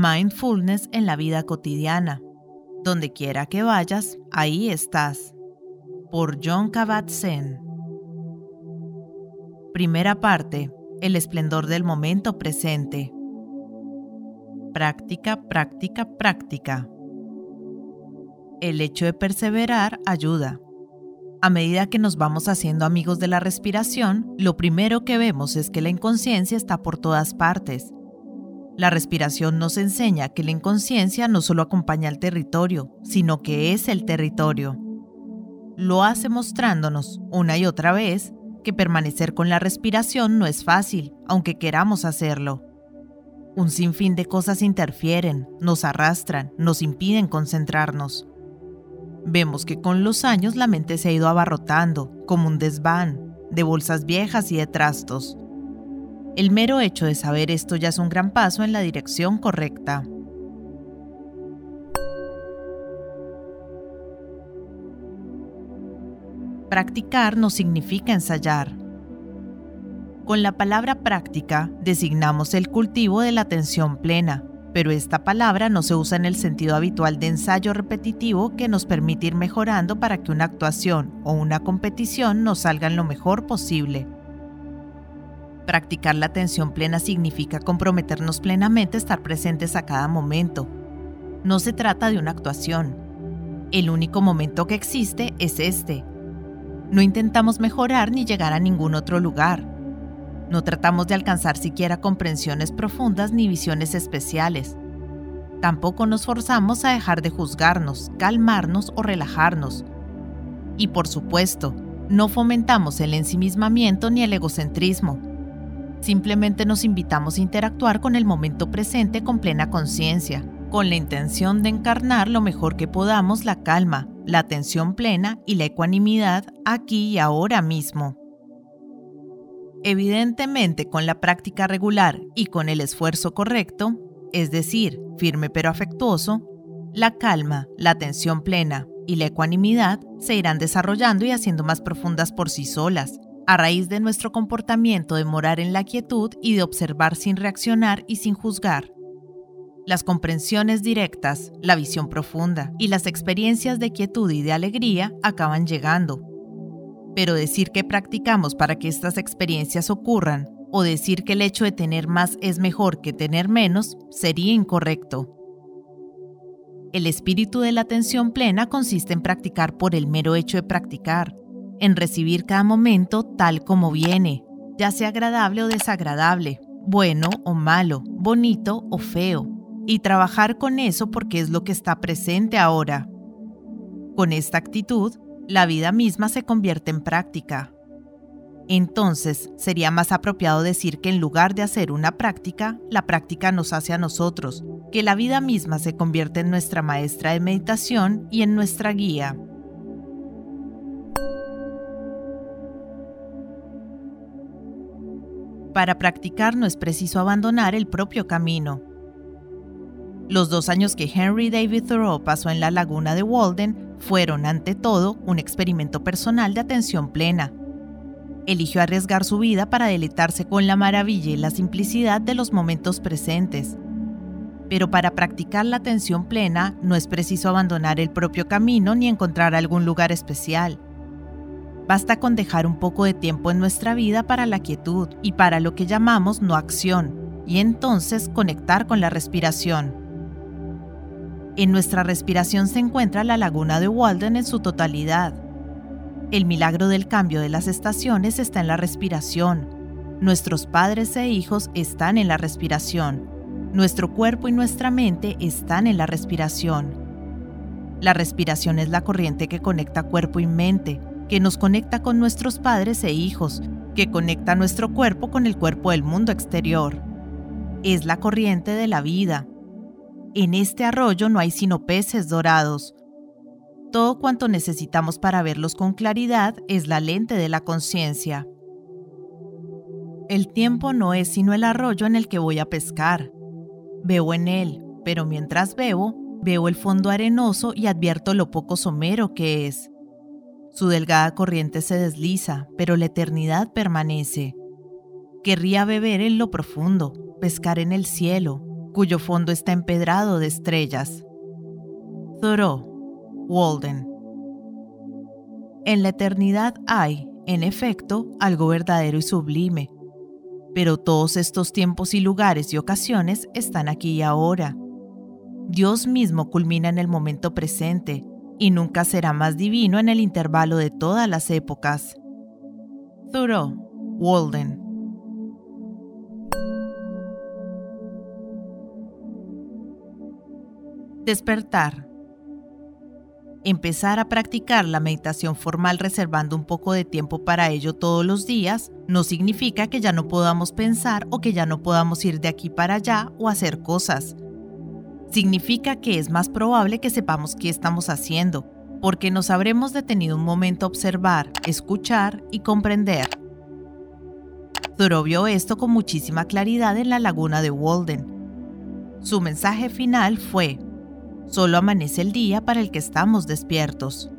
Mindfulness en la vida cotidiana. Donde quiera que vayas, ahí estás. Por John Kabat-Zinn. Primera parte. El esplendor del momento presente. Práctica, práctica, práctica. El hecho de perseverar ayuda. A medida que nos vamos haciendo amigos de la respiración, lo primero que vemos es que la inconsciencia está por todas partes la respiración nos enseña que la inconsciencia no solo acompaña al territorio, sino que es el territorio. Lo hace mostrándonos, una y otra vez, que permanecer con la respiración no es fácil, aunque queramos hacerlo. Un sinfín de cosas interfieren, nos arrastran, nos impiden concentrarnos. Vemos que con los años la mente se ha ido abarrotando, como un desván, de bolsas viejas y de trastos. El mero hecho de saber esto ya es un gran paso en la dirección correcta. Practicar no significa ensayar. Con la palabra práctica designamos el cultivo de la atención plena, pero esta palabra no se usa en el sentido habitual de ensayo repetitivo que nos permite ir mejorando para que una actuación o una competición nos salgan lo mejor posible. Practicar la atención plena significa comprometernos plenamente a estar presentes a cada momento. No se trata de una actuación. El único momento que existe es este. No intentamos mejorar ni llegar a ningún otro lugar. No tratamos de alcanzar siquiera comprensiones profundas ni visiones especiales. Tampoco nos forzamos a dejar de juzgarnos, calmarnos o relajarnos. Y por supuesto, no fomentamos el ensimismamiento ni el egocentrismo Simplemente nos invitamos a interactuar con el momento presente con plena conciencia, con la intención de encarnar lo mejor que podamos la calma, la atención plena y la ecuanimidad aquí y ahora mismo. Evidentemente, con la práctica regular y con el esfuerzo correcto, es decir, firme pero afectuoso, la calma, la atención plena y la ecuanimidad se irán desarrollando y haciendo más profundas por sí solas, a raíz de nuestro comportamiento de morar en la quietud y de observar sin reaccionar y sin juzgar. Las comprensiones directas, la visión profunda y las experiencias de quietud y de alegría acaban llegando. Pero decir que practicamos para que estas experiencias ocurran o decir que el hecho de tener más es mejor que tener menos sería incorrecto. El espíritu de la atención plena consiste en practicar por el mero hecho de practicar, en recibir cada momento tal como viene, ya sea agradable o desagradable, bueno o malo, bonito o feo, y trabajar con eso porque es lo que está presente ahora. Con esta actitud, la vida misma se convierte en práctica. Entonces, sería más apropiado decir que en lugar de hacer una práctica, la práctica nos hace a nosotros, que la vida misma se convierte en nuestra maestra de meditación y en nuestra guía. Para practicar no es preciso abandonar el propio camino. Los dos años que Henry David Thoreau pasó en la laguna de Walden fueron, ante todo, un experimento personal de atención plena. Eligió arriesgar su vida para deleitarse con la maravilla y la simplicidad de los momentos presentes. Pero para practicar la atención plena no es preciso abandonar el propio camino ni encontrar algún lugar especial. Basta con dejar un poco de tiempo en nuestra vida para la quietud y para lo que llamamos no acción, y entonces conectar con la respiración. En nuestra respiración se encuentra la laguna de Walden en su totalidad. El milagro del cambio de las estaciones está en la respiración. Nuestros padres e hijos están en la respiración. Nuestro cuerpo y nuestra mente están en la respiración. La respiración es la corriente que conecta cuerpo y mente, que nos conecta con nuestros padres e hijos, que conecta nuestro cuerpo con el cuerpo del mundo exterior. Es la corriente de la vida. En este arroyo no hay sino peces dorados. Todo cuanto necesitamos para verlos con claridad es la lente de la conciencia. El tiempo no es sino el arroyo en el que voy a pescar. Veo en él, pero mientras veo, veo el fondo arenoso y advierto lo poco somero que es. Su delgada corriente se desliza, pero la eternidad permanece. Querría beber en lo profundo, pescar en el cielo, cuyo fondo está empedrado de estrellas. Thoreau, Walden. En la eternidad hay, en efecto, algo verdadero y sublime, pero todos estos tiempos y lugares y ocasiones están aquí y ahora. Dios mismo culmina en el momento presente y nunca será más divino en el intervalo de todas las épocas. Thoreau, Walden. Despertar. Empezar a practicar la meditación formal reservando un poco de tiempo para ello todos los días no significa que ya no podamos pensar o que ya no podamos ir de aquí para allá o hacer cosas. Significa que es más probable que sepamos qué estamos haciendo, porque nos habremos detenido un momento a observar, escuchar y comprender. Thoreau vio esto con muchísima claridad en la laguna de Walden. Su mensaje final fue, Solo amanece el día para el que estamos despiertos.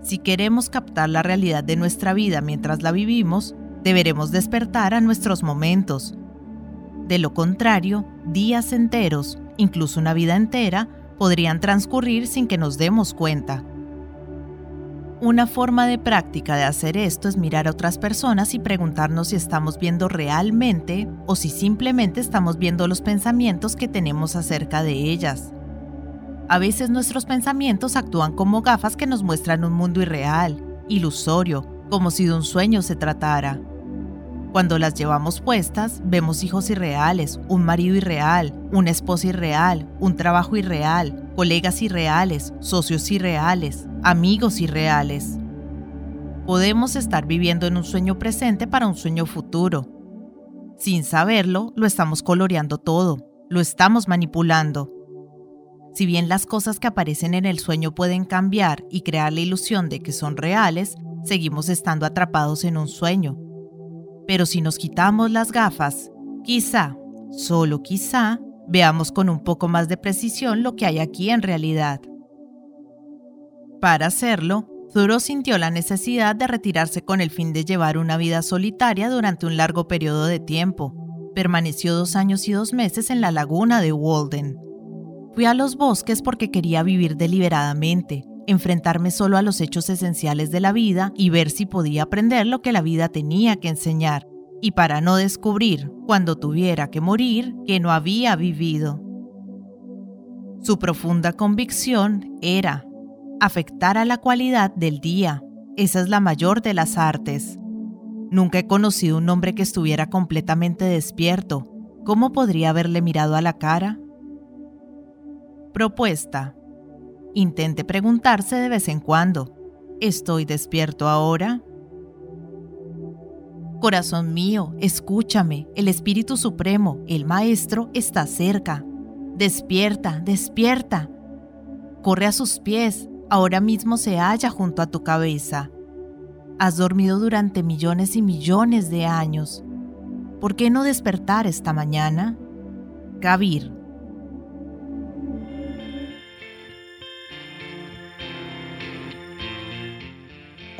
Si queremos captar la realidad de nuestra vida mientras la vivimos, deberemos despertar a nuestros momentos. De lo contrario, días enteros, incluso una vida entera, podrían transcurrir sin que nos demos cuenta. Una forma de práctica de hacer esto es mirar a otras personas y preguntarnos si estamos viendo realmente o si simplemente estamos viendo los pensamientos que tenemos acerca de ellas. A veces nuestros pensamientos actúan como gafas que nos muestran un mundo irreal, ilusorio, como si de un sueño se tratara. Cuando las llevamos puestas, vemos hijos irreales, un marido irreal, una esposa irreal, un trabajo irreal, colegas irreales, socios irreales, amigos irreales. Podemos estar viviendo en un sueño presente para un sueño futuro. Sin saberlo, lo estamos coloreando todo, lo estamos manipulando si bien las cosas que aparecen en el sueño pueden cambiar y crear la ilusión de que son reales, seguimos estando atrapados en un sueño. Pero si nos quitamos las gafas, quizá, solo quizá, veamos con un poco más de precisión lo que hay aquí en realidad. Para hacerlo, Thoreau sintió la necesidad de retirarse con el fin de llevar una vida solitaria durante un largo periodo de tiempo. Permaneció dos años y dos meses en la laguna de Walden. Fui a los bosques porque quería vivir deliberadamente, enfrentarme solo a los hechos esenciales de la vida y ver si podía aprender lo que la vida tenía que enseñar, y para no descubrir, cuando tuviera que morir, que no había vivido. Su profunda convicción era afectar a la cualidad del día. Esa es la mayor de las artes. Nunca he conocido un hombre que estuviera completamente despierto. ¿Cómo podría haberle mirado a la cara? Propuesta. Intente preguntarse de vez en cuando, ¿estoy despierto ahora? Corazón mío, escúchame, el Espíritu Supremo, el Maestro, está cerca. Despierta, despierta. Corre a sus pies, ahora mismo se halla junto a tu cabeza. Has dormido durante millones y millones de años. ¿Por qué no despertar esta mañana? Kabir